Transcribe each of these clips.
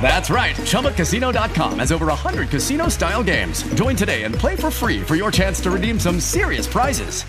That's right. ChumbaCasino.com has over 100 casino style games. Join today and play for free for your chance to redeem some serious prizes.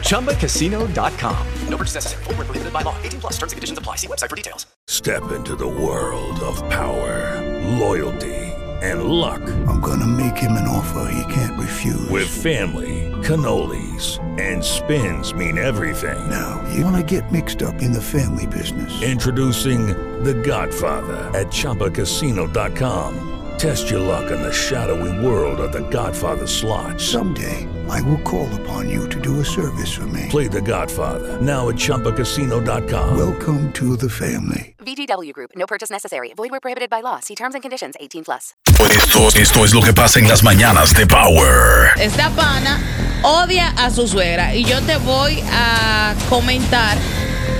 ChumbaCasino.com. No purchase necessary. Full prohibited by law. 18 plus terms and conditions apply. See website for details. Step into the world of power, loyalty, and luck. I'm going to make him an offer he can't refuse. With family, cannolis, and spins mean everything. Now, you want to get mixed up in the family business. Introducing The Godfather at ChumbaCasino.com. Test your luck in the shadowy world of The Godfather slot. Someday, I will call upon you to do a service for me. Play The Godfather now at ChumbaCasino.com. Welcome to the family. VGW Group. No purchase necessary. Void where prohibited by law. See terms and conditions. 18 plus. Esto, esto es lo que pasa en las mañanas de Power. Esta pana odia a su suegra y yo te voy a comentar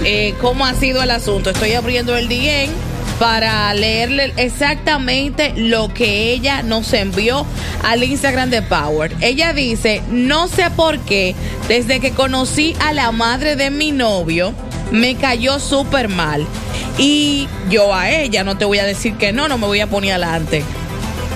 eh, cómo ha sido el asunto. Estoy abriendo el DM para leerle exactamente lo que ella nos envió al Instagram de Power. Ella dice, no sé por qué, desde que conocí a la madre de mi novio, me cayó súper mal. Y yo a ella, no te voy a decir que no, no me voy a poner adelante.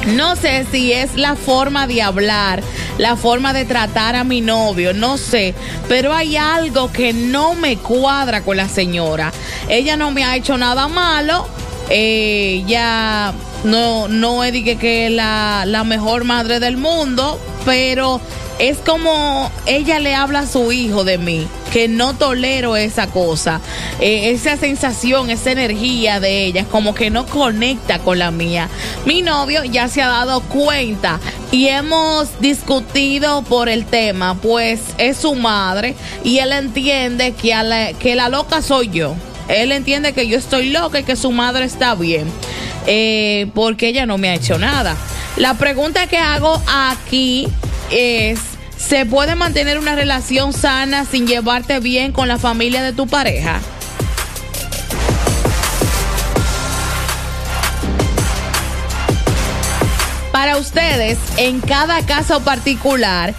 No sé si es la forma de hablar, la forma de tratar a mi novio, no sé, pero hay algo que no me cuadra con la señora. Ella no me ha hecho nada malo, eh, ya no, no es que, que la, la mejor madre del mundo, pero es como ella le habla a su hijo de mí, que no tolero esa cosa, eh, esa sensación, esa energía de ella, como que no conecta con la mía. Mi novio ya se ha dado cuenta y hemos discutido por el tema, pues es su madre y él entiende que, a la, que la loca soy yo. Él entiende que yo estoy loca y que su madre está bien. Eh, porque ella no me ha hecho nada. La pregunta que hago aquí es, ¿se puede mantener una relación sana sin llevarte bien con la familia de tu pareja? Para ustedes, en cada caso particular,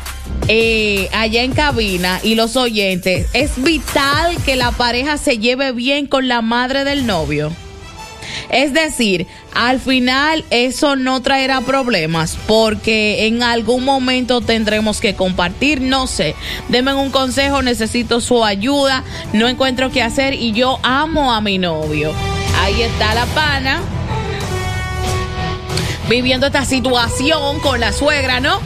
eh, allá en cabina y los oyentes, es vital que la pareja se lleve bien con la madre del novio. Es decir, al final eso no traerá problemas porque en algún momento tendremos que compartir, no sé, denme un consejo, necesito su ayuda, no encuentro qué hacer y yo amo a mi novio. Ahí está la pana viviendo esta situación con la suegra, ¿no?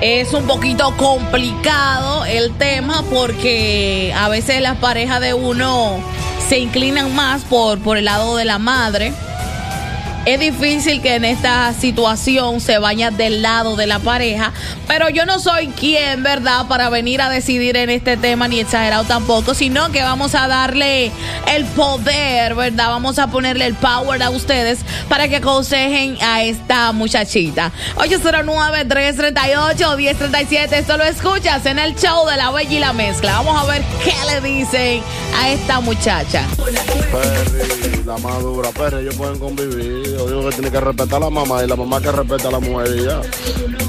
Es un poquito complicado el tema porque a veces las parejas de uno se inclinan más por, por el lado de la madre. Es difícil que en esta situación se vaya del lado de la pareja, pero yo no soy quien, ¿verdad?, para venir a decidir en este tema, ni exagerado tampoco, sino que vamos a darle el poder, ¿verdad? Vamos a ponerle el power a ustedes para que aconsejen a esta muchachita. 809-338-1037, esto lo escuchas en el show de la Bella y la Mezcla. Vamos a ver qué le dicen a esta muchacha. Perry, la madura, Perry, ellos pueden convivir. Digo que tiene que respetar a la mamá y la mamá que respeta a la mujer y ya.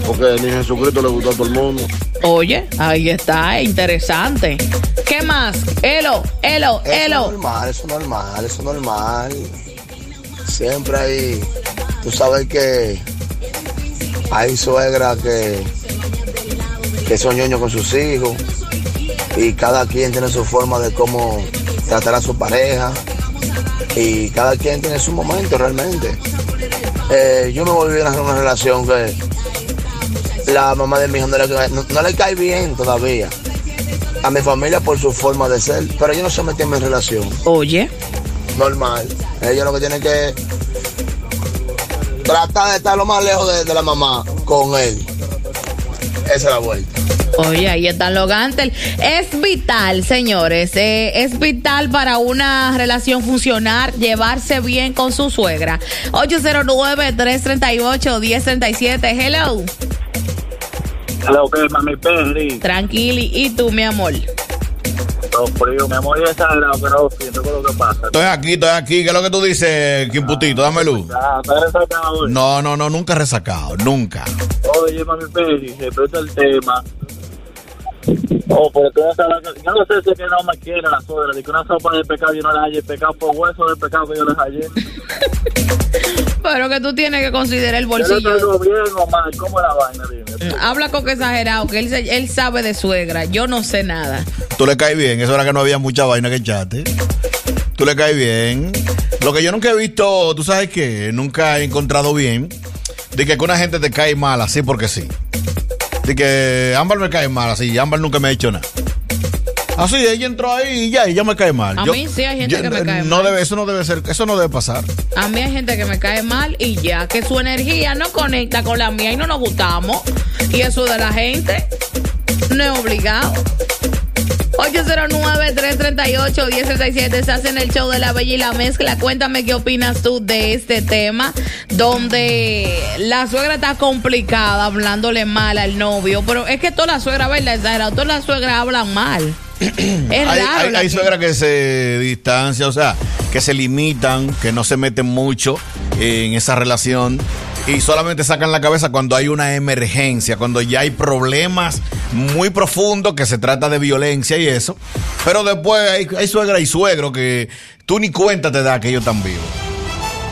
Porque ni Jesucristo le gustó a todo el mundo. Oye, ahí está, interesante. ¿Qué más? Elo, elo, Eso elo. es normal, eso es normal, eso es normal. Siempre hay, tú sabes que hay suegras que, que son ñoños con sus hijos y cada quien tiene su forma de cómo tratar a su pareja y cada quien tiene su momento realmente. Eh, yo me volví a hacer una relación que la mamá de mi hijo no le, no- no le cae bien todavía. A mi familia por su forma de ser, pero yo no se metí en mi relación. Oye. Normal. Ellos lo que tienen que tratar de estar lo más lejos de, de la mamá con él. Esa es la vuelta. Oye, ahí están los gantel. Es vital, señores. eh, es vital para una relación funcionar, llevarse bien con su suegra. 809-338-1037. Hello. Hello, que mami Perry. Tranquili. ¿Y tú, mi amor? frío. Mi amor, es pero siento con lo que pasa. Estoy aquí, estoy aquí. ¿Qué es lo que tú dices, Quimputito? Dame luz. ¿estás resacado hoy? No, no, no, nunca resacado, nunca. Oye, mami Peri, respecto al tema. Oh, pero tú no sabes, yo no sé si es que no me quiere la suegra, de que una sopa de pescado yo no la hallé, el pescado por hueso de pescado que yo les hallé. Pero que tú tienes que considerar el Yo bolsillo. traigo bien o mal, ¿cómo es la vaina? Dime. Habla con que exagerado, que él sabe de suegra. Yo no sé nada. Tú le caes bien, eso era que no había mucha vaina que echarte. Tú le caes bien. Lo que yo nunca he visto, tú sabes que nunca he encontrado bien, de que una gente te cae mal así porque sí. De que Ámbar me cae mal así, Ámbar nunca me ha hecho nada. Así, ella entró ahí y ya, y ya me cae mal. A mí sí hay gente que me cae no mal. Debe, eso no debe ser, eso no debe pasar. A mí hay gente que me cae mal y ya, que su energía no conecta con la mía y no nos gustamos. Y eso de la gente no es obligado. 809-338-1067 Estás en el show de la Bella y la Mezcla. Cuéntame qué opinas tú de este tema, donde la suegra está complicada hablándole mal al novio. Pero es que todas las suegras, ¿verdad? Todas las suegras hablan mal. Es hay, raro. hay, la hay que- suegras que se distancian, o sea, que se limitan, que no se meten mucho en esa relación y solamente sacan la cabeza cuando hay una emergencia, cuando ya hay problemas muy profundos que se trata de violencia y eso. Pero después hay, hay suegra y suegro que tú ni cuenta te da que ellos están vivos.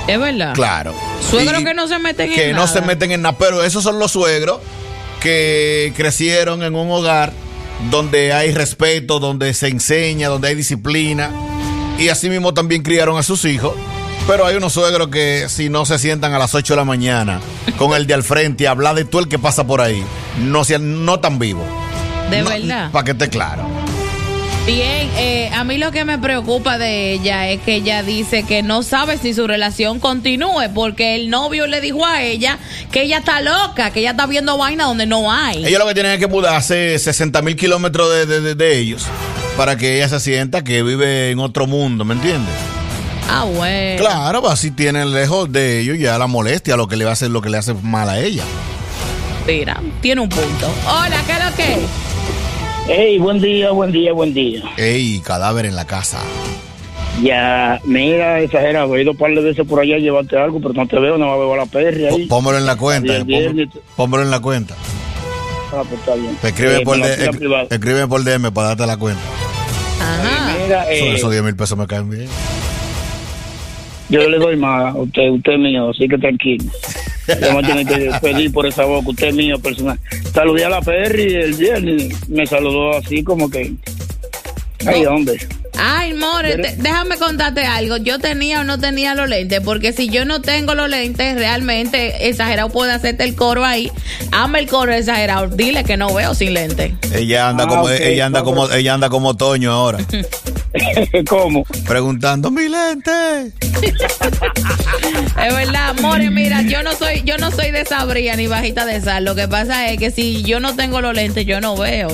Es verdad. Claro. Suegros que no se meten en que no nada. se meten en nada. Pero esos son los suegros que crecieron en un hogar donde hay respeto, donde se enseña, donde hay disciplina. Y así mismo también criaron a sus hijos. Pero hay unos suegros que si no se sientan a las 8 de la mañana con el de al frente y hablar de todo el que pasa por ahí, no, sean, no tan vivos. De verdad. Para que esté claro. Bien, eh, a mí lo que me preocupa de ella es que ella dice que no sabe si su relación continúe porque el novio le dijo a ella que ella está loca, que ella está viendo vaina donde no hay. Ellos lo que tienen es que mudarse 60 mil kilómetros de, de- de- de ellos para que ella se sienta que vive en otro mundo, ¿me entiendes? Ah, bueno. Claro, pues así tienen lejos de ellos ya la molestia, lo que le va a hacer, lo que le hace mal a ella. Mira, tiene un punto. Hola, ¿qué es lo que? Hey, buen día, buen día, buen día. Ey, cadáver en la casa. Ya, mira, exagerado, he ido un par de veces por allá a llevarte algo, pero no te veo, no veo a la perri ahí. Pómelo en la cuenta, bien, pómelo, pómelo en la cuenta. Ah, pues está bien. Escribe, Eh, por, me la D- fila escri- privada. escribe por DM para darte la cuenta. Ajá. Mira, Eso- eh, Esos 10 mil pesos me caen bien. Yo le doy más a usted, usted es mío, así que tranquilo. Yo me tiene que pedir por esa boca, usted es mío personal. Saludé a la perri el viernes, me saludó así como que... Ay, hombre. Ay, More, te- déjame contarte algo. Yo tenía o no tenía los lentes, porque si yo no tengo los lentes, realmente exagerado puede hacerte el coro ahí. Ama el coro exagerado. Dile que no veo sin lentes. Ella anda Ah, como ok, ella anda no, como ella anda como Toño ahora, ¿Cómo? preguntando mi lente. Es verdad, More, mira, yo no soy, yo no soy de sabría ni bajita de sal. Lo que pasa es que si yo no tengo los lentes, yo no veo.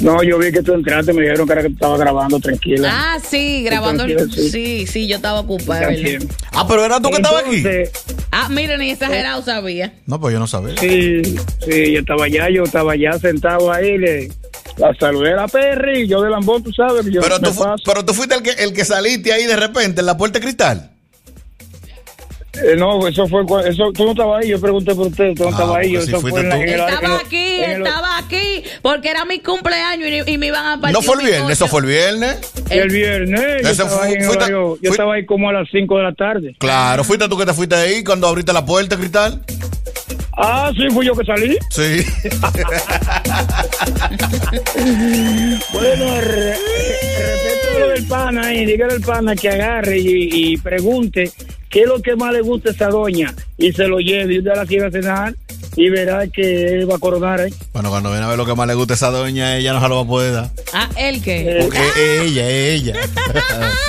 No, yo vi que tú entraste, me dijeron que era que tú estabas grabando, tranquila. Ah, sí, grabando. sí. Sí, sí, yo estaba ocupada. Ah, pero era tú que estabas aquí. Ah, mira, ni exagerado sabía. No, pues yo no sabía. Sí, sí, yo estaba allá, yo estaba allá sentado ahí, le la saludé a la perri, yo de lambón, tú sabes, yo Pero tú, paso. pero tú fuiste el que, el que saliste ahí de repente en la puerta de cristal. Eh, no, eso fue, eso, tú no estabas ahí, yo pregunté por usted, tú no Ah, estabas ahí, yo, si eso fue en, la- en el- Estaba el- aquí, el- estaba aquí, porque era mi cumpleaños y, y me iban a partir No fue el viernes, eso fue el viernes. el viernes, yo estaba fue- ahí en fuiste- horario- yo fui- estaba ahí como a las 5 de la tarde. Claro, fuiste tú que te fuiste ahí cuando abriste la puerta cristal. Ah, sí, fui yo que salí. Sí. Bueno, re- respecto a lo del pana ahí, dígale al pana que agarre y, y pregunte qué es lo que más le gusta a esa doña y se lo lleve y usted la quiere cenar y verá que él va a coronar ahí. Bueno, cuando viene a ver lo que más le gusta a esa doña, ella no se lo va a poder dar. Ah, ¿el qué? Porque es ella, es ella.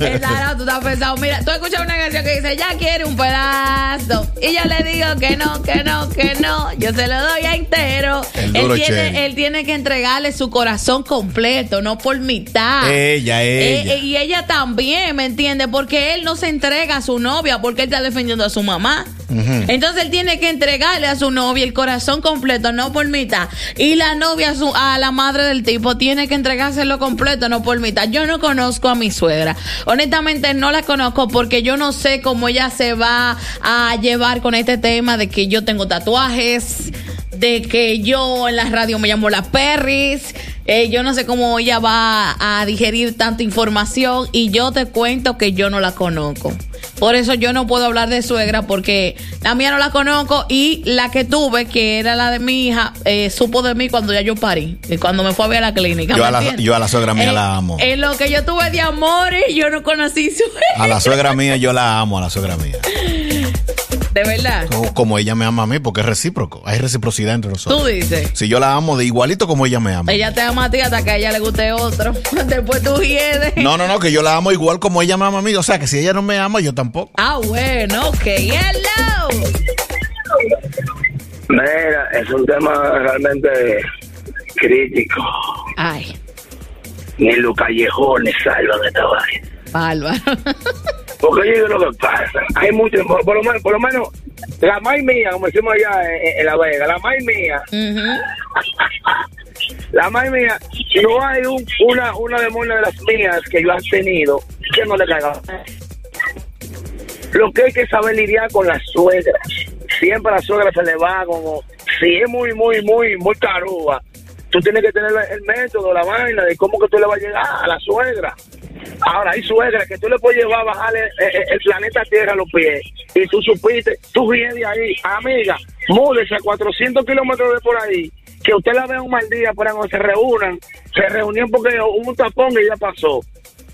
Exagerado, tú estás pensando. Mira, tú escuchas una canción que dice, ya quiere un pedazo. Y yo le digo que no, que no, que no. Yo se lo doy a entero. El Él duro tiene, Chevy. él tiene que entregarle su corazón completo, no por mitad. Ella, ella. Eh, y ella también, ¿me entiende? Porque él no se entrega a su novia porque él está defendiendo a su mamá. Entonces él tiene que entregarle a su novia el corazón completo, no por mitad. Y la novia a la madre del tipo tiene que entregárselo completo, no por mitad. Yo no conozco a mi suegra. Honestamente no la conozco porque yo no sé cómo ella se va a llevar con este tema de que yo tengo tatuajes, de que yo en la radio me llamo la Perris. Eh, yo no sé cómo ella va a digerir tanta información y yo te cuento que yo no la conozco. Por eso yo no puedo hablar de suegra porque la mía no la conozco y la que tuve, que era la de mi hija, eh, supo de mí cuando ya yo parí, y cuando me fue a ver a la clínica. Yo ¿me a, la, yo a la suegra mía Eh, la amo. En lo que yo tuve de amores, yo no conocí suegra. A la suegra mía yo la amo, a la suegra mía. De verdad. Como, como ella me ama a mí, porque es recíproco. Hay reciprocidad entre nosotros. Tú dices. Si yo la amo de igualito como ella me ama. Ella te ama a ti hasta que a ella le guste otro. Después tú hiedes. No, no, no, que yo la amo igual como ella me ama a mí. O sea, que si ella no me ama, yo tampoco. Ah, bueno, ok. Hello. Mira, es un tema realmente crítico. Ay, Ni los callejones salvan de esta vaina. bárbaro. Porque yo digo lo que pasa. Hay mucho, por, por lo menos, por lo menos, la mai mía, como decimos allá en, en La Vega, la mai mía, la mai mía, no hay un, una, una demonia de las mías que yo he tenido que no le caiga. Lo que hay que saber lidiar con las suegras. Siempre a la suegra se le va como, si es muy, muy, muy, muy taruga, tú tienes que tener el método, la vaina de cómo que tú le vas a llegar a la suegra. Ahora hay suegras que tú le puedes llevar a bajarle el planeta Tierra a los pies. Y tú supiste, tú vienes de ahí, amiga, múdese a 400 kilómetros de por ahí, que usted la vea un mal día para cuando se reúnan, se reunieron porque hubo un tapón y ya pasó,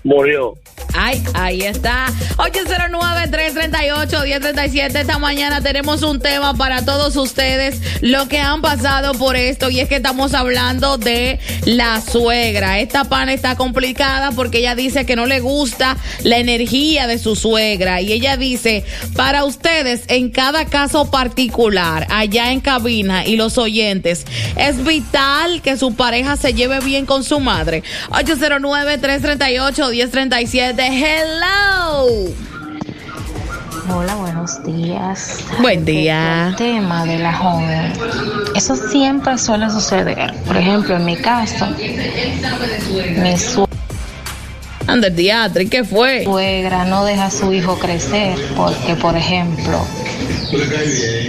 murió. Ay, ahí está. 809-338-1037. Esta mañana tenemos un tema para todos ustedes, lo que han pasado por esto. Y es que estamos hablando de la suegra. Esta pana está complicada porque ella dice que no le gusta la energía de su suegra. Y ella dice, para ustedes, en cada caso particular, allá en cabina y los oyentes, es vital que su pareja se lleve bien con su madre. 809-338-1037. Hello. Hola, buenos días. Buen día. El tema de la joven. Eso siempre suele suceder. Por ejemplo, en mi caso, mi teatro, ¿y qué fue? suegra no deja a su hijo crecer porque, por ejemplo,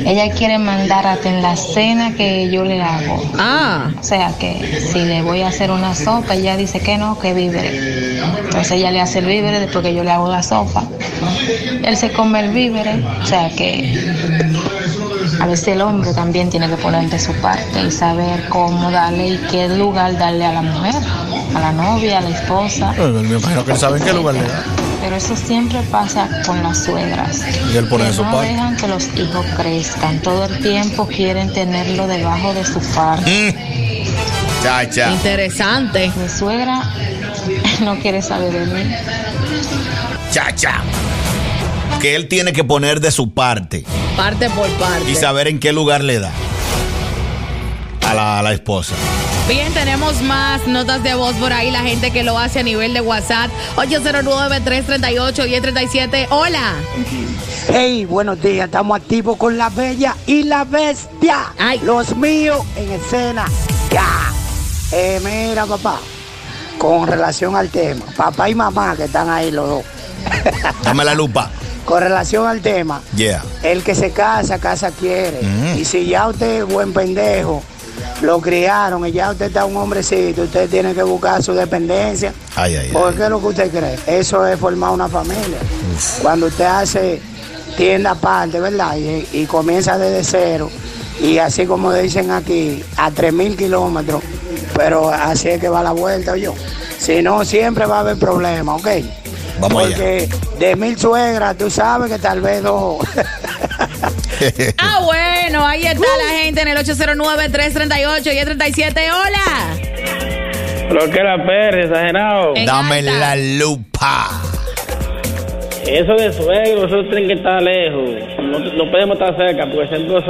ella quiere mandar hasta en la cena que yo le hago. Ah. O sea que si le voy a hacer una sopa, ella dice que no, que víveres. Entonces ella le hace el víveres después que yo le hago la sopa. Él se come el víveres, o sea que a veces el hombre también tiene que poner de su parte y saber cómo darle y qué lugar darle a la mujer, a la novia, a la esposa. Me imagino que él sabe en qué lugar le da. Pero eso siempre pasa con las suegras. Y él pone que de su no parte. dejan que los hijos crezcan. Todo el tiempo quieren tenerlo debajo de su fardo. Chacha. Interesante. Mi suegra no quiere saber de mí. Chacha. Que él tiene que poner de su parte Parte por parte. y saber en qué lugar le da a la, a la esposa. Bien, tenemos más notas de voz por ahí, la gente que lo hace a nivel de WhatsApp. 809-338-1037. Hola. Hey, buenos días, estamos activos con la bella y la bestia. Los míos en escena. Ya. Eh, mira, papá, con relación al tema, papá y mamá que están ahí los dos. Dame la lupa. Con relación al tema, Yeah. el que se casa, casa quiere. Mm. Y si ya usted es buen pendejo, lo criaron y ya usted está un hombrecito, usted tiene que buscar su dependencia. Ay, ay, ay. ¿Por qué es lo que usted cree? Eso es formar una familia. Cuando usted hace tienda aparte, ¿verdad? Y, y comienza desde cero. Y así como dicen aquí, a 3.000 kilómetros. Pero así es que va la vuelta, yo. Si no, siempre va a haber problemas, ¿ok? Vamos allá. Porque de mil suegras, tú sabes que tal vez dos. Ah, bueno, ahí está la gente en el 809-338-1037. Hola. Lo que era Pérez, exagerado. Dame la lupa. Eso de suegro, eso tienen que estar lejos. No, no podemos estar cerca porque siempre,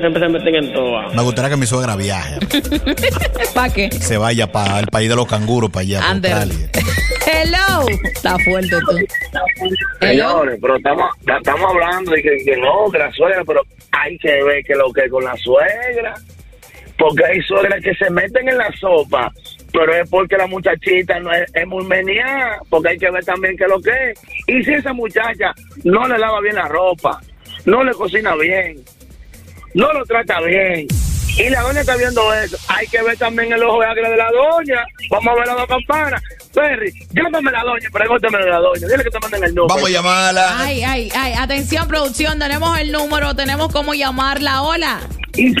siempre se meten en todo. Me gustaría que mi suegra viaje. ¿Para qué? Se vaya para el país de los canguros, para allá, para Ander. Australia. Hello. Está fuerte tú. Señores, pero estamos, estamos hablando de que, que no, que la suegra, pero hay que ver que lo que con la suegra, Porque hay suegras que se meten en la sopa, pero es porque la muchachita no es, es muy meneada, porque hay que ver también qué es lo que es. Y si esa muchacha no le lava bien la ropa, no le cocina bien, no lo trata bien, y la doña está viendo eso, hay que ver también el ojo de águila de la doña. Vamos a ver las dos campanas. Perry, llámame a la doña, pregúntame a la doña, dile que te manden el número. Vamos a llamarla. Ay, ay, ay. Atención, producción. Tenemos el número, tenemos cómo llamarla. Hola. ¿Qué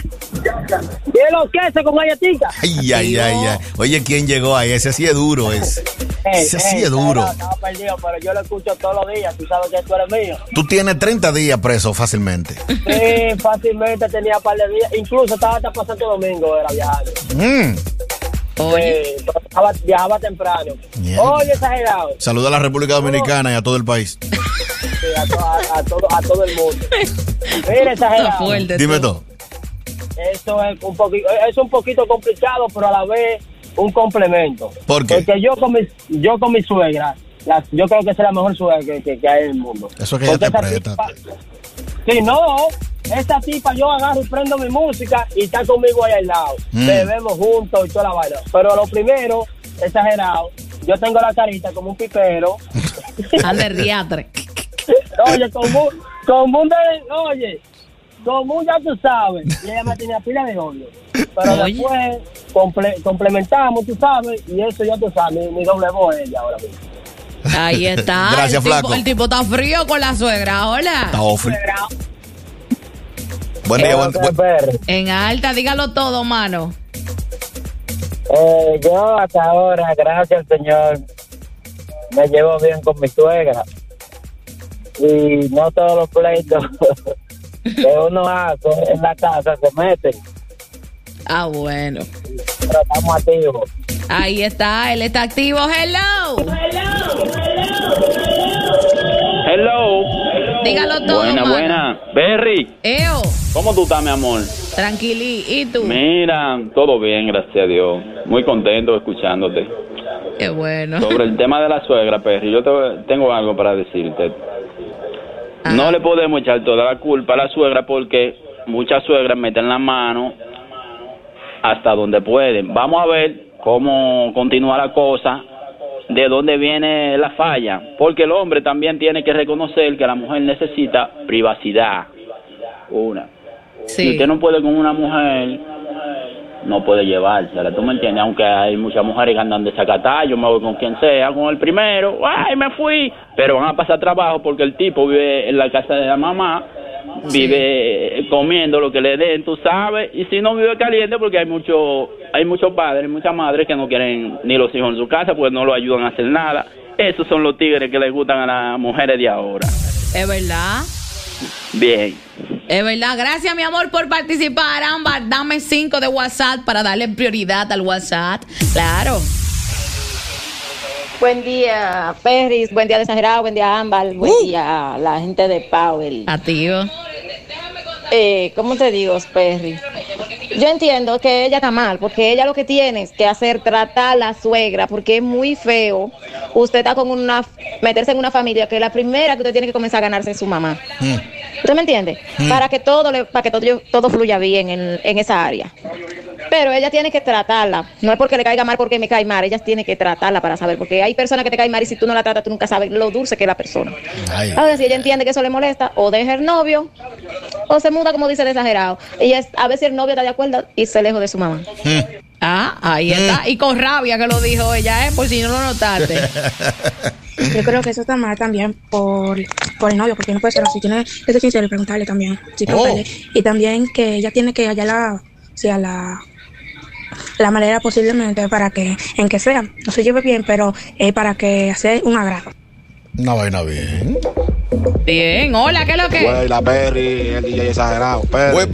lo que hace con galletita? Ay, ay, ay, ay. Oye, ¿quién llegó ahí? Ese sí es duro, ese. Ese sí es duro. Estaba perdido, pero yo lo escucho todos los días. Tú sabes que tú eres mío. Tú tienes 30 días preso fácilmente. Sí, fácilmente tenía un par de días. Incluso estaba hasta pasando domingo, era viajando. Mm. Oye. viajaba, viajaba temprano. Oye, exagerado. Saluda a la República Dominicana y a todo el país. Sí, a, to- a- a todo, a todo el mundo. Mira, exagerado. Dime todo. Eso es un poquito, es un poquito complicado, pero a la vez un complemento. ¿Por qué? Porque yo con mi, yo con mi suegra, la- yo creo que esa es la mejor suegra que, que- que hay en el mundo. Eso es que ella te presta. Sí, no, esa tipa yo agarro y prendo mi música y está conmigo ahí al lado. Mm. Bebemos juntos y toda la vaina. Pero lo primero, exagerado, yo tengo la carita como un pipero. Ande riatre. Oye, como, como un de- oye, como un ya tú sabes. Y ella me tenía pila de odio. Pero Oye. después comple- complementamos, tú sabes, y eso ya tú sabes, mi, mi doble voz es ella ahora mismo. Ahí está. Gracias, el tipo. El tipo está frío con la suegra. Hola. Está. Buen día, buen, buen- En alta, dígalo todo, mano. Eh, yo hasta ahora, gracias al Señor, me llevo bien con mi suegra. Y no todos los pleitos que uno hace en la casa se meten, Ah, bueno. pero estamos activos. Ahí está, él está activo. Hello. Hello. Dígalo todo, Buena, mano. buena. Berry, Eo, ¿cómo tú estás, mi amor? tranquilí. ¿Y tú? Mira, todo bien, gracias a Dios. Muy contento escuchándote. Qué bueno. Sobre el tema de la suegra, Perry, yo te- tengo algo para decirte. No le podemos echar toda la culpa a la suegra porque muchas suegras meten la mano hasta donde pueden. Vamos a ver cómo continúa la cosa, de dónde viene la falla, porque el hombre también tiene que reconocer que la mujer necesita privacidad. Una. Si usted no puede con una mujer, no puede llevársela, ¿tú me entiendes? Aunque hay muchas mujeres que andan desacatadas, yo me voy con quien sea, con el primero, ¡ay, me fui! Pero van a pasar trabajo porque el tipo vive en la casa de la mamá, vive comiendo lo que le den, tú sabes, y si no vive caliente porque hay mucho, hay muchos padres, muchas madres que no quieren ni los hijos en su casa pues no lo ayudan a hacer nada. Esos son los tigres que les gustan a las mujeres de ahora. Es verdad. Bien. Es verdad. Gracias, mi amor, por participar. Ámbar, dame cinco de WhatsApp para darle prioridad al WhatsApp. Claro. Buen día, Perris. Buen día, Exagerado. Buen día, Ámbar. Buen día a la gente de Powell. A ti. Eh, ¿Cómo te digo, Perry? Yo entiendo que ella está mal, porque ella lo que tiene es que hacer tratar a la suegra, porque es muy feo. Usted está con una, meterse en una familia que la primera que usted tiene que comenzar a ganarse es su mamá. ¿Usted me entiende? Mm. Para que todo le, para que todo, todo fluya bien en, en esa área. Pero ella tiene que tratarla. No es porque le caiga mal porque me cae mal. Ella tiene que tratarla para saber. Porque hay personas que te caen mal y si tú no la tratas, tú nunca sabes lo dulce que es la persona. Ahora, si ella entiende que eso le molesta, o deja el novio, o se muda, como dice el exagerado. Y es, a veces el novio está de acuerdo y se lejos de su mamá. Ah, ahí está. Y con rabia que lo dijo ella, ¿eh? Por si no lo notaste. Yo creo que eso está mal también por, por el novio, porque no puede ser así. Tiene que ser sincero y preguntarle también. si Oh. Y también que ella tiene que hallar la, o sea, la, la manera posiblemente para que, en que sea, no se lleve bien, pero eh, para que sea un agrado. Una vaina bien. Bien, hola, ¿qué es lo que? Güey, la Perry, el DJ exagerado. Perry,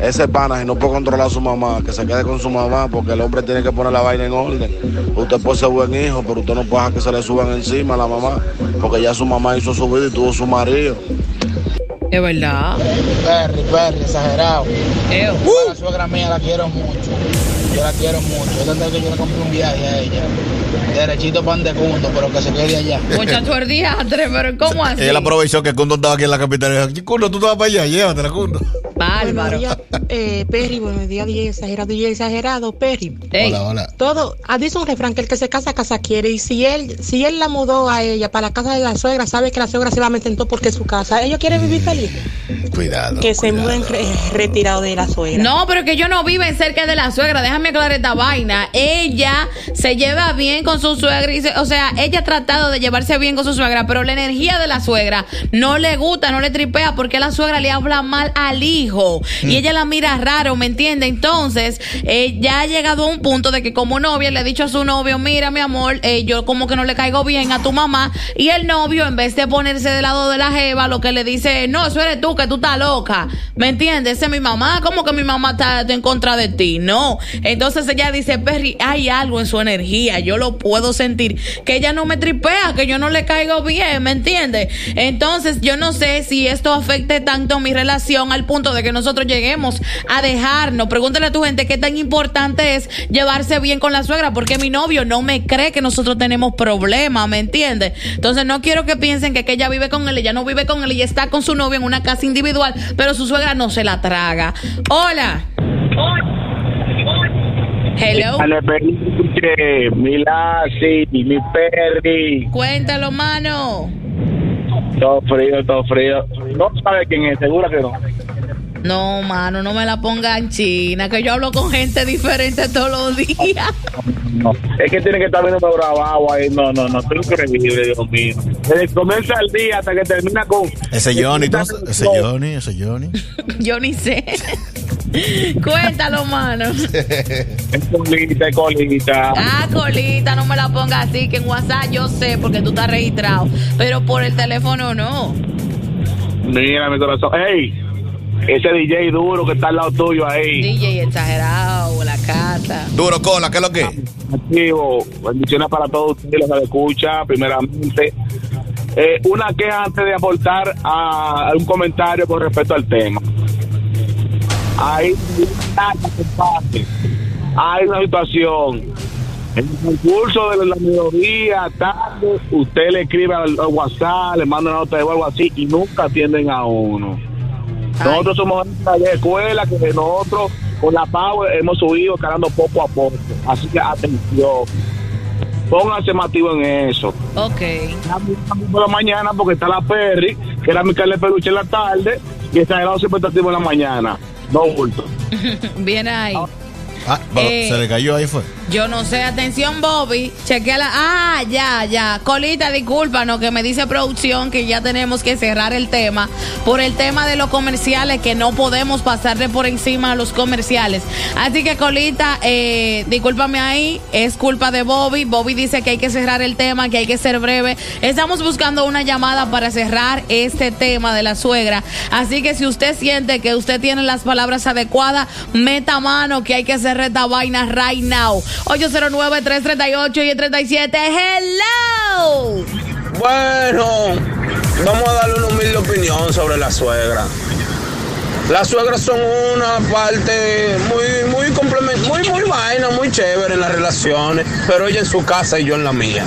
ese pana, si no puede controlar a su mamá, que se quede con su mamá, porque el hombre tiene que poner la vaina en orden. Usted puede ser buen hijo, pero usted no puede dejar que se le suban encima a la mamá, porque ya su mamá hizo su vida y tuvo su marido. Es verdad. Perry, Perry, exagerado. Yo la suegra mía la quiero mucho. Yo la quiero mucho. Yo tendré que yo le compré un viaje a ella. Derechito pan de cundo, pero que se quede allá. Muchacho el diantre, pero ¿cómo así? Él aprovechó que Cundo estaba aquí en la capital Cundo, tú te vas para allá, llévatela, Cundo. Bárbaro. Buenos días, eh, Perry, buenos días, DJ exagerado, DJ exagerado, Perry. Hola, hola. Todo, ah, dice un refrán que el que se casa, casa quiere. Y si él, si él la mudó a ella para la casa de la suegra, sabe que la suegra se va a meter en todo porque es su casa. Ellos quieren vivir feliz. Cuidado. Que se muden re- retirado de la suegra. No, pero que ellos no viven cerca de la suegra. Déjame aclarar esta vaina. Ella se lleva bien con su suegra. y se- o sea, ella ha tratado de llevarse bien con su suegra, pero la energía de la suegra no le gusta, no le tripea, porque la suegra le habla mal al hijo. Y ella la mira raro, ¿me entiende? Entonces, eh, ya ha llegado a un punto de que como novia le ha dicho a su novio, mira, mi amor, eh, yo como que no le caigo bien a tu mamá. Y el novio, en vez de ponerse del lado de la jeva, lo que le dice, no, eso eres tú, que tú estás loca. ¿Me entiendes? Esa es mi mamá. ¿Cómo que mi mamá está en contra de ti? No. Entonces ella dice, Perry, hay algo en su energía. Yo lo puedo sentir. Que ella no me tripea, que yo no le caigo bien, ¿me entiendes? Entonces yo no sé si esto afecte tanto mi relación al punto de que nosotros lleguemos a dejarnos. Pregúntale a tu gente qué tan importante es llevarse bien con la suegra, porque mi novio no me cree que nosotros tenemos problemas, ¿me entiendes? Entonces no quiero que piensen que, ella vive con él, ella no vive con él, ella está con su novio en una casa individual, pero su suegra no se la traga. Hola. Hello. Dale, Peluche, mi Lassie, mi Perry. Cuéntalo, mano. Todo frío, todo frío. No sabe quién es, seguro que no. No, mano, no me la ponga en China, que yo hablo con gente diferente todos los días. No. Es que tiene que estar viendo grabado ahí. No, no, no. Estoy increíble, Dios mío. Desde que comienza el día hasta que termina con. Ese Johnny, ese Johnny, ese Johnny. Yo ni sé. Cuéntalo, mano. Es colita, es colita. Ah, colita, no me la ponga así, que en WhatsApp yo sé porque tú estás registrado, pero por el teléfono no. Mira, mi corazón. ¡Ey! Ese DJ duro que está al lado tuyo ahí. DJ exagerado, la cata. Duro cola, ¿qué es lo que? Activo. Bendiciones para todos ustedes los que escuchan, primeramente. Eh, una queja antes de aportar a, a un comentario con respecto al tema. Hay hay una situación. En el concurso de la mayoría, tarde, usted le escribe al, al WhatsApp, le manda una nota de algo así, y nunca atienden a uno. Nosotros somos de escuela que nosotros con la Power hemos subido escalando poco a poco. Así que atención. Pónganse más activo en eso. Ok. Por la mañana porque está la Perry, que era mi carne peluche en la tarde, y está helado siempre está activo en la mañana. No bulto. Viene ahí. Ah, pero Eh. se le cayó ahí fue. Yo no sé, atención Bobby, chequea Ah, ya, ya. Colita, discúlpanos que me dice producción que ya tenemos que cerrar el tema por el tema de los comerciales que no podemos pasarle por encima a los comerciales. Así que Colita, eh, discúlpame ahí, es culpa de Bobby. Bobby dice que hay que cerrar el tema, que hay que ser breve. Estamos buscando una llamada para cerrar este tema de la suegra. Así que si usted siente que usted tiene las palabras adecuadas, meta mano que hay que cerrar esta vaina right now. 809-338 y el 37. ¡Hello! Bueno, vamos a darle una humilde opinión sobre la suegra. Las suegras son una parte muy, muy complementaria, muy, muy vaina, muy chévere en las relaciones, pero ella en su casa y yo en la mía.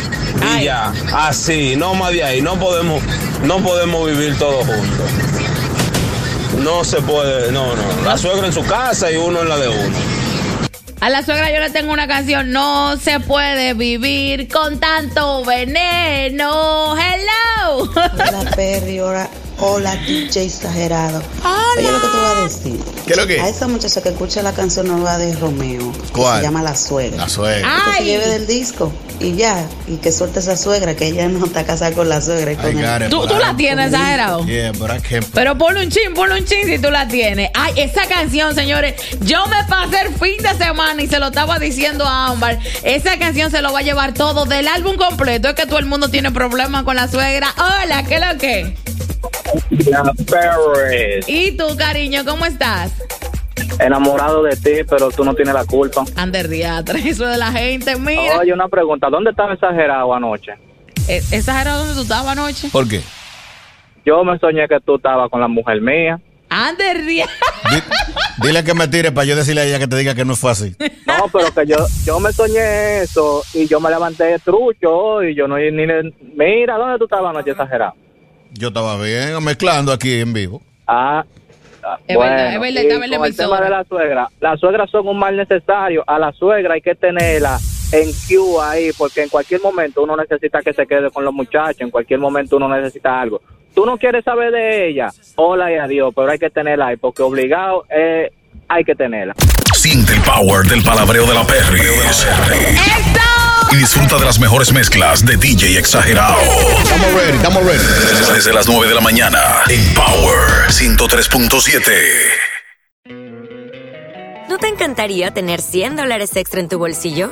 Y ya, así, no más de ahí, no podemos, no podemos vivir todos juntos. No se puede, no, no. La suegra en su casa y uno en la de uno. A la suegra yo le tengo una canción. No se puede vivir con tanto veneno. ¡Hello! Hola, Perry. Hola, hola DJ exagerado. Oye, lo que te voy a decir. ¿Qué es lo que? A esa muchacha que escucha la canción nueva de Romeo. que ¿Cuál? Se llama La Suegra. La suegra. Que se Ay. lleve del disco y ya. Y que suelte esa suegra, que ella no está casada con la suegra. y con él. ¿Tú, tú la tienes, exagerado. Yeah, but I can't. Pero ponle un chin, ponle un chin si tú la tienes. Ay, esa canción, señores, yo me pasé el fin de semana y se lo estaba diciendo a Ámbar. Esa canción se lo va a llevar todo del álbum completo. Es que todo el mundo tiene problemas con la suegra. Hola, ¿qué es lo que? ¿Y tú, cariño, cómo estás? Enamorado de ti, pero tú no tienes la culpa. Ander diatra, eso de la gente. Mira, Oye, una pregunta. ¿Dónde estaba exagerado anoche? Eh, ¿exagerado donde tú estabas anoche? ¿Por qué? Yo me soñé que tú estabas con la mujer mía. Ande ría. Di- dile que me tire para yo decirle a ella que te diga que no fue así. No, pero que yo, yo me soñé eso y yo me levanté trucho y yo no ni, ni mira, ¿dónde tú estabas anoche exagerado? Yo estaba bien mezclando aquí en vivo. Ah, ah, Es bueno, verdad, es verdad, y con el tema de la suegra, las suegras son un mal necesario, a la suegra hay que tenerla en Q ahí, porque en cualquier momento uno necesita que se quede con los muchachos, en cualquier momento uno necesita algo. Tú no quieres saber de ella, hola y adiós, pero hay que tenerla ahí, porque obligado eh, hay que tenerla. Siente el power del palabreo de la Perry. Y disfruta de las mejores mezclas de DJ Exagerado. Estamos ready, estamos ready. Desde las 9 de la mañana en Power 103.7. ¿No te encantaría tener 100 dólares extra en tu bolsillo?